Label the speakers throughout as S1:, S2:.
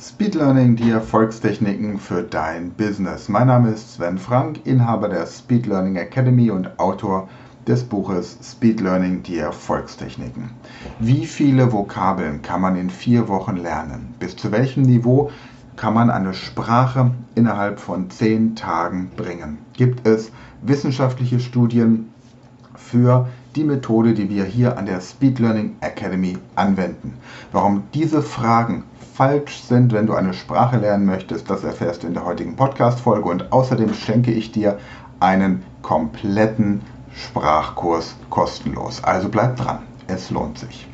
S1: Speed Learning, die Erfolgstechniken für dein Business. Mein Name ist Sven Frank, Inhaber der Speed Learning Academy und Autor des Buches Speed Learning, die Erfolgstechniken. Wie viele Vokabeln kann man in vier Wochen lernen? Bis zu welchem Niveau kann man eine Sprache innerhalb von zehn Tagen bringen? Gibt es wissenschaftliche Studien für die Methode, die wir hier an der Speed Learning Academy anwenden? Warum diese Fragen falsch sind, wenn du eine Sprache lernen möchtest, das erfährst du in der heutigen Podcast-Folge und außerdem schenke ich dir einen kompletten Sprachkurs kostenlos. Also bleib dran, es lohnt sich.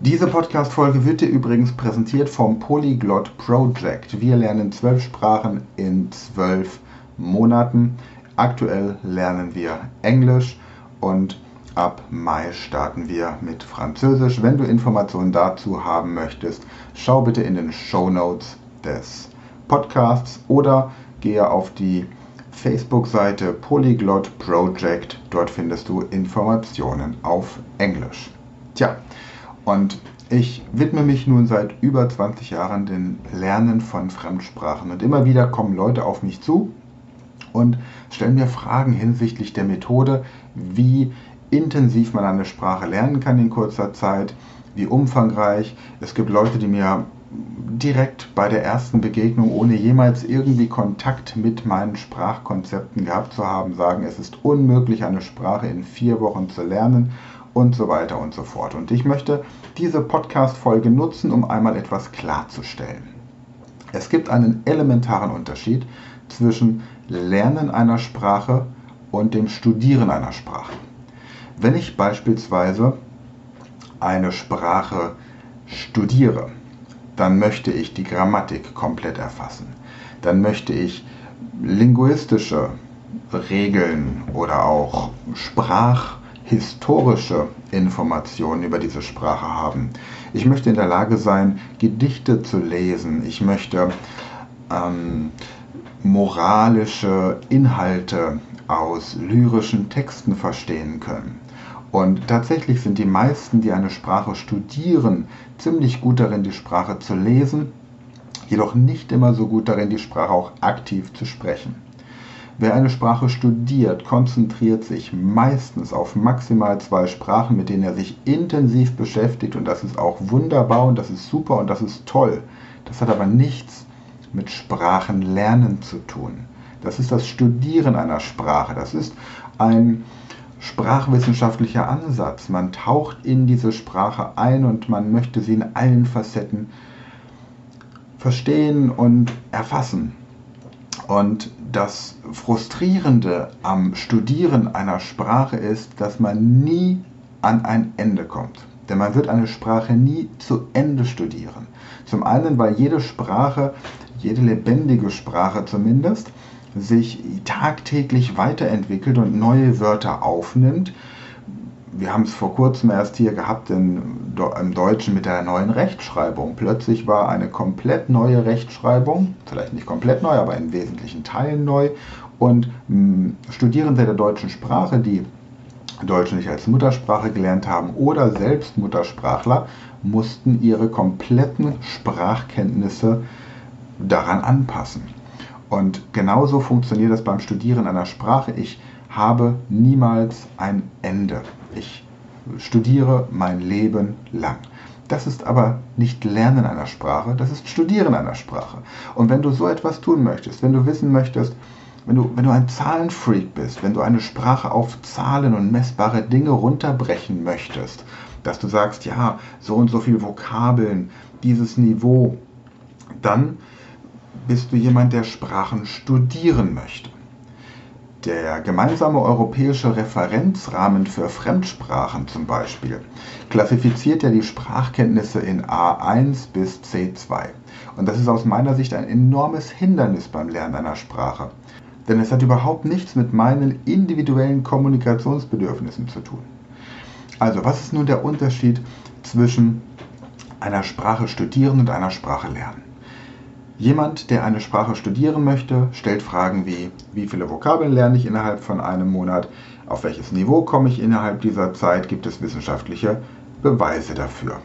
S1: Diese Podcast-Folge wird dir übrigens präsentiert vom Polyglot Project. Wir lernen zwölf Sprachen in zwölf Monaten. Aktuell lernen wir Englisch und Ab Mai starten wir mit Französisch. Wenn du Informationen dazu haben möchtest, schau bitte in den Show Notes des Podcasts oder gehe auf die Facebook-Seite Polyglot Project. Dort findest du Informationen auf Englisch. Tja, und ich widme mich nun seit über 20 Jahren dem Lernen von Fremdsprachen und immer wieder kommen Leute auf mich zu und stellen mir Fragen hinsichtlich der Methode, wie intensiv man eine Sprache lernen kann in kurzer Zeit, wie umfangreich. Es gibt Leute, die mir direkt bei der ersten Begegnung, ohne jemals irgendwie Kontakt mit meinen Sprachkonzepten gehabt zu haben, sagen, es ist unmöglich, eine Sprache in vier Wochen zu lernen und so weiter und so fort. Und ich möchte diese Podcast-Folge nutzen, um einmal etwas klarzustellen. Es gibt einen elementaren Unterschied zwischen Lernen einer Sprache und dem Studieren einer Sprache. Wenn ich beispielsweise eine Sprache studiere, dann möchte ich die Grammatik komplett erfassen. Dann möchte ich linguistische Regeln oder auch sprachhistorische Informationen über diese Sprache haben. Ich möchte in der Lage sein, Gedichte zu lesen. Ich möchte ähm, moralische Inhalte aus lyrischen Texten verstehen können. Und tatsächlich sind die meisten, die eine Sprache studieren, ziemlich gut darin, die Sprache zu lesen, jedoch nicht immer so gut darin, die Sprache auch aktiv zu sprechen. Wer eine Sprache studiert, konzentriert sich meistens auf maximal zwei Sprachen, mit denen er sich intensiv beschäftigt und das ist auch wunderbar und das ist super und das ist toll. Das hat aber nichts mit Sprachenlernen zu tun. Das ist das Studieren einer Sprache. Das ist ein sprachwissenschaftlicher Ansatz. Man taucht in diese Sprache ein und man möchte sie in allen Facetten verstehen und erfassen. Und das Frustrierende am Studieren einer Sprache ist, dass man nie an ein Ende kommt. Denn man wird eine Sprache nie zu Ende studieren. Zum einen, weil jede Sprache, jede lebendige Sprache zumindest, sich tagtäglich weiterentwickelt und neue Wörter aufnimmt. Wir haben es vor kurzem erst hier gehabt in, im Deutschen mit der neuen Rechtschreibung. Plötzlich war eine komplett neue Rechtschreibung, vielleicht nicht komplett neu, aber in wesentlichen Teilen neu. Und mh, hm, Studierende der deutschen Sprache, die Deutsch nicht als Muttersprache gelernt haben oder selbst Muttersprachler, mussten ihre kompletten Sprachkenntnisse daran anpassen. Und genauso funktioniert das beim Studieren einer Sprache. Ich habe niemals ein Ende. Ich studiere mein Leben lang. Das ist aber nicht Lernen einer Sprache, das ist Studieren einer Sprache. Und wenn du so etwas tun möchtest, wenn du wissen möchtest, wenn du, wenn du ein Zahlenfreak bist, wenn du eine Sprache auf Zahlen und messbare Dinge runterbrechen möchtest, dass du sagst, ja, so und so viele Vokabeln, dieses Niveau, dann bist du jemand, der Sprachen studieren möchte. Der gemeinsame europäische Referenzrahmen für Fremdsprachen zum Beispiel klassifiziert ja die Sprachkenntnisse in A1 bis C2. Und das ist aus meiner Sicht ein enormes Hindernis beim Lernen einer Sprache. Denn es hat überhaupt nichts mit meinen individuellen Kommunikationsbedürfnissen zu tun. Also, was ist nun der Unterschied zwischen einer Sprache studieren und einer Sprache lernen? Jemand, der eine Sprache studieren möchte, stellt Fragen wie, wie viele Vokabeln lerne ich innerhalb von einem Monat, auf welches Niveau komme ich innerhalb dieser Zeit, gibt es wissenschaftliche Beweise dafür.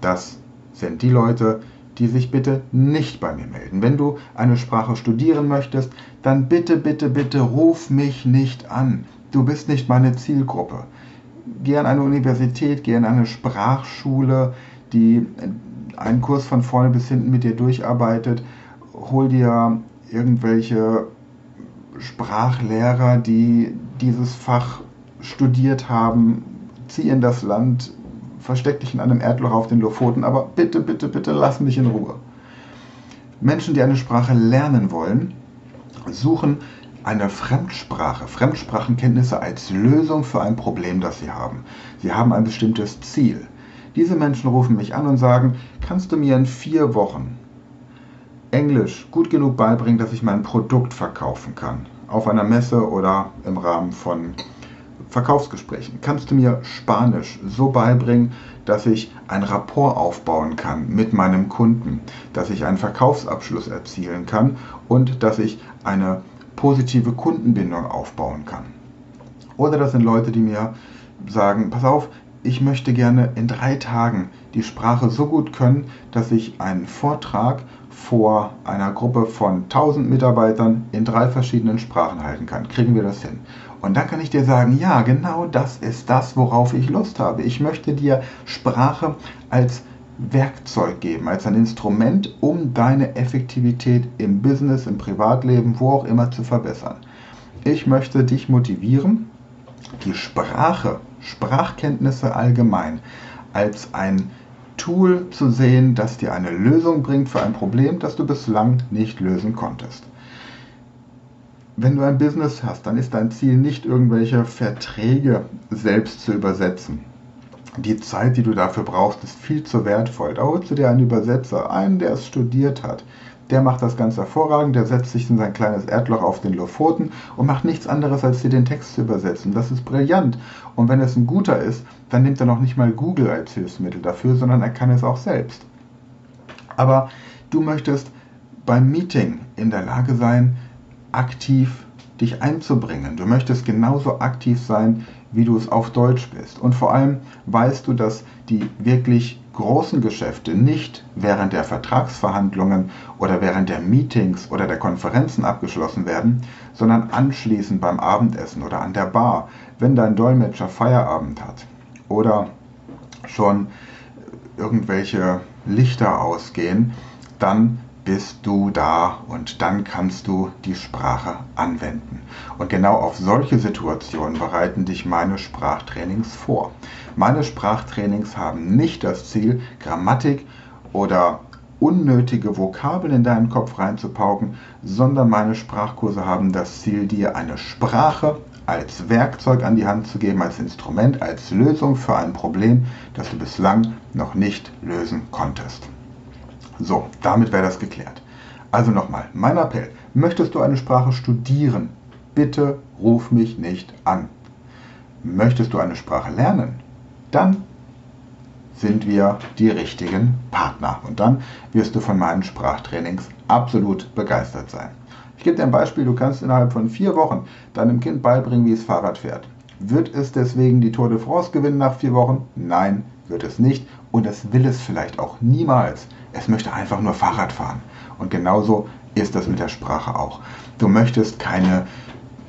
S1: Das sind die Leute, die sich bitte nicht bei mir melden. Wenn du eine Sprache studieren möchtest, dann bitte, bitte, bitte ruf mich nicht an. Du bist nicht meine Zielgruppe. Geh an eine Universität, geh an eine Sprachschule, die einen Kurs von vorne bis hinten mit dir durcharbeitet. Hol dir irgendwelche Sprachlehrer, die dieses Fach studiert haben. Zieh in das Land, versteck dich in einem Erdloch auf den Lofoten, aber bitte, bitte, bitte lass mich in Ruhe. Menschen, die eine Sprache lernen wollen, suchen eine Fremdsprache, Fremdsprachenkenntnisse als Lösung für ein Problem, das sie haben. Sie haben ein bestimmtes Ziel. Diese Menschen rufen mich an und sagen, kannst du mir in vier Wochen Englisch gut genug beibringen, dass ich mein Produkt verkaufen kann? Auf einer Messe oder im Rahmen von Verkaufsgesprächen. Kannst du mir Spanisch so beibringen, dass ich ein Rapport aufbauen kann mit meinem Kunden, dass ich einen Verkaufsabschluss erzielen kann und dass ich eine positive Kundenbindung aufbauen kann. Oder das sind Leute, die mir sagen, pass auf, ich möchte gerne in drei Tagen die Sprache so gut können, dass ich einen Vortrag vor einer Gruppe von 1000 Mitarbeitern in drei verschiedenen Sprachen halten kann. Kriegen wir das hin? Und dann kann ich dir sagen, ja, genau das ist das, worauf ich Lust habe. Ich möchte dir Sprache als Werkzeug geben, als ein Instrument, um deine Effektivität im Business, im Privatleben, wo auch immer zu verbessern. Ich möchte dich motivieren, die Sprache, Sprachkenntnisse allgemein, als ein Tool zu sehen, das dir eine Lösung bringt für ein Problem, das du bislang nicht lösen konntest wenn du ein Business hast, dann ist dein Ziel nicht irgendwelche Verträge selbst zu übersetzen. Die Zeit, die du dafür brauchst, ist viel zu wertvoll. Da holst du dir einen Übersetzer, einen, der es studiert hat. Der macht das ganz hervorragend, der setzt sich in sein kleines Erdloch auf den Lofoten und macht nichts anderes, als dir den Text zu übersetzen. Das ist brillant. Und wenn es ein guter ist, dann nimmt er noch nicht mal Google als Hilfsmittel dafür, sondern er kann es auch selbst. Aber du möchtest beim Meeting in der Lage sein, aktiv dich einzubringen. Du möchtest genauso aktiv sein, wie du es auf Deutsch bist. Und vor allem weißt du, dass die wirklich großen Geschäfte nicht während der Vertragsverhandlungen oder während der Meetings oder der Konferenzen abgeschlossen werden, sondern anschließend beim Abendessen oder an der Bar, wenn dein Dolmetscher Feierabend hat oder schon irgendwelche Lichter ausgehen, dann bist du da und dann kannst du die Sprache anwenden. Und genau auf solche Situationen bereiten dich meine Sprachtrainings vor. Meine Sprachtrainings haben nicht das Ziel, Grammatik oder unnötige Vokabeln in deinen Kopf reinzupauken, sondern meine Sprachkurse haben das Ziel, dir eine Sprache als Werkzeug an die Hand zu geben, als Instrument, als Lösung für ein Problem, das du bislang noch nicht lösen konntest. So, damit wäre das geklärt. Also nochmal, mein Appell. Möchtest du eine Sprache studieren? Bitte ruf mich nicht an. Möchtest du eine Sprache lernen? Dann sind wir die richtigen Partner. Und dann wirst du von meinen Sprachtrainings absolut begeistert sein. Ich gebe dir ein Beispiel. Du kannst innerhalb von vier Wochen deinem Kind beibringen, wie es Fahrrad fährt. Wird es deswegen die Tour de France gewinnen nach vier Wochen? Nein, wird es nicht. Und es will es vielleicht auch niemals. Es möchte einfach nur Fahrrad fahren. Und genauso ist das mit der Sprache auch. Du möchtest keine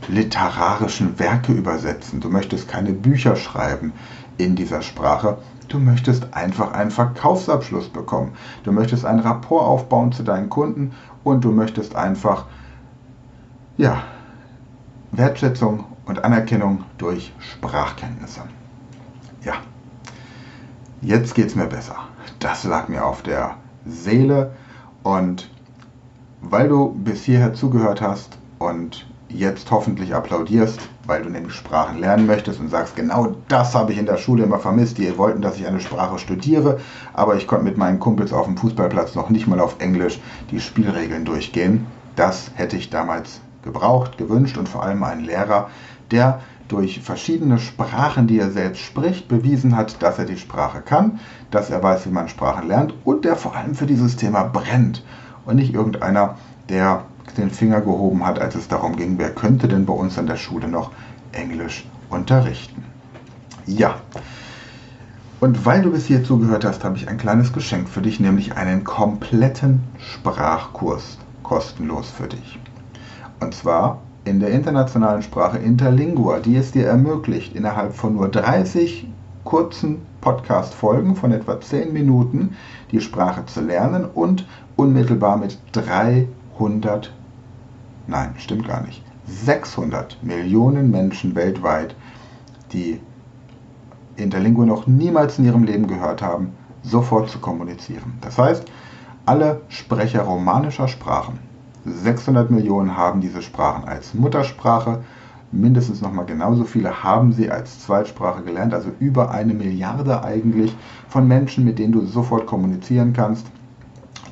S1: literarischen Werke übersetzen. Du möchtest keine Bücher schreiben in dieser Sprache. Du möchtest einfach einen Verkaufsabschluss bekommen. Du möchtest einen Rapport aufbauen zu deinen Kunden und du möchtest einfach ja, Wertschätzung und Anerkennung durch Sprachkenntnisse. Ja, jetzt geht es mir besser. Das lag mir auf der Seele. Und weil du bis hierher zugehört hast und jetzt hoffentlich applaudierst, weil du nämlich Sprachen lernen möchtest und sagst, genau das habe ich in der Schule immer vermisst. Die wollten, dass ich eine Sprache studiere, aber ich konnte mit meinen Kumpels auf dem Fußballplatz noch nicht mal auf Englisch die Spielregeln durchgehen. Das hätte ich damals gebraucht, gewünscht und vor allem einen Lehrer, der durch verschiedene Sprachen, die er selbst spricht, bewiesen hat, dass er die Sprache kann, dass er weiß, wie man Sprachen lernt und der vor allem für dieses Thema brennt und nicht irgendeiner, der den Finger gehoben hat, als es darum ging, wer könnte denn bei uns an der Schule noch Englisch unterrichten. Ja. Und weil du bis hier zugehört hast, habe ich ein kleines Geschenk für dich, nämlich einen kompletten Sprachkurs kostenlos für dich. Und zwar in der internationalen Sprache Interlingua, die es dir ermöglicht, innerhalb von nur 30 kurzen Podcast-Folgen von etwa 10 Minuten die Sprache zu lernen und unmittelbar mit 300, nein, stimmt gar nicht, 600 Millionen Menschen weltweit, die Interlingua noch niemals in ihrem Leben gehört haben, sofort zu kommunizieren. Das heißt, alle Sprecher romanischer Sprachen, 600 Millionen haben diese Sprachen als Muttersprache, mindestens nochmal genauso viele haben sie als Zweitsprache gelernt, also über eine Milliarde eigentlich von Menschen, mit denen du sofort kommunizieren kannst.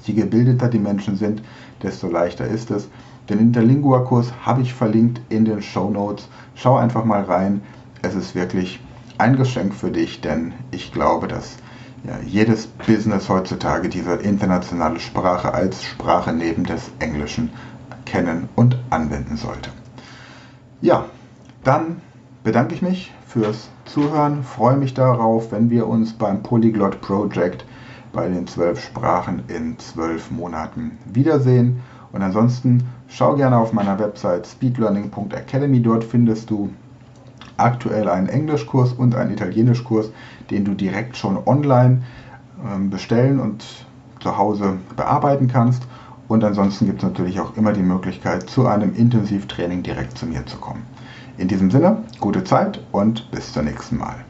S1: Je gebildeter die Menschen sind, desto leichter ist es. Den Interlingua-Kurs habe ich verlinkt in den Show Notes. Schau einfach mal rein. Es ist wirklich ein Geschenk für dich, denn ich glaube, dass ja, jedes Business heutzutage diese internationale Sprache als Sprache neben des Englischen kennen und anwenden sollte. Ja, dann bedanke ich mich fürs Zuhören, freue mich darauf, wenn wir uns beim Polyglot Project bei den zwölf Sprachen in zwölf Monaten wiedersehen. Und ansonsten schau gerne auf meiner Website speedlearning.academy. Dort findest du aktuell einen Englischkurs und einen Italienischkurs, den du direkt schon online ähm, bestellen und zu Hause bearbeiten kannst. Und ansonsten gibt es natürlich auch immer die Möglichkeit, zu einem Intensivtraining direkt zu mir zu kommen. In diesem Sinne, gute Zeit und bis zum nächsten Mal.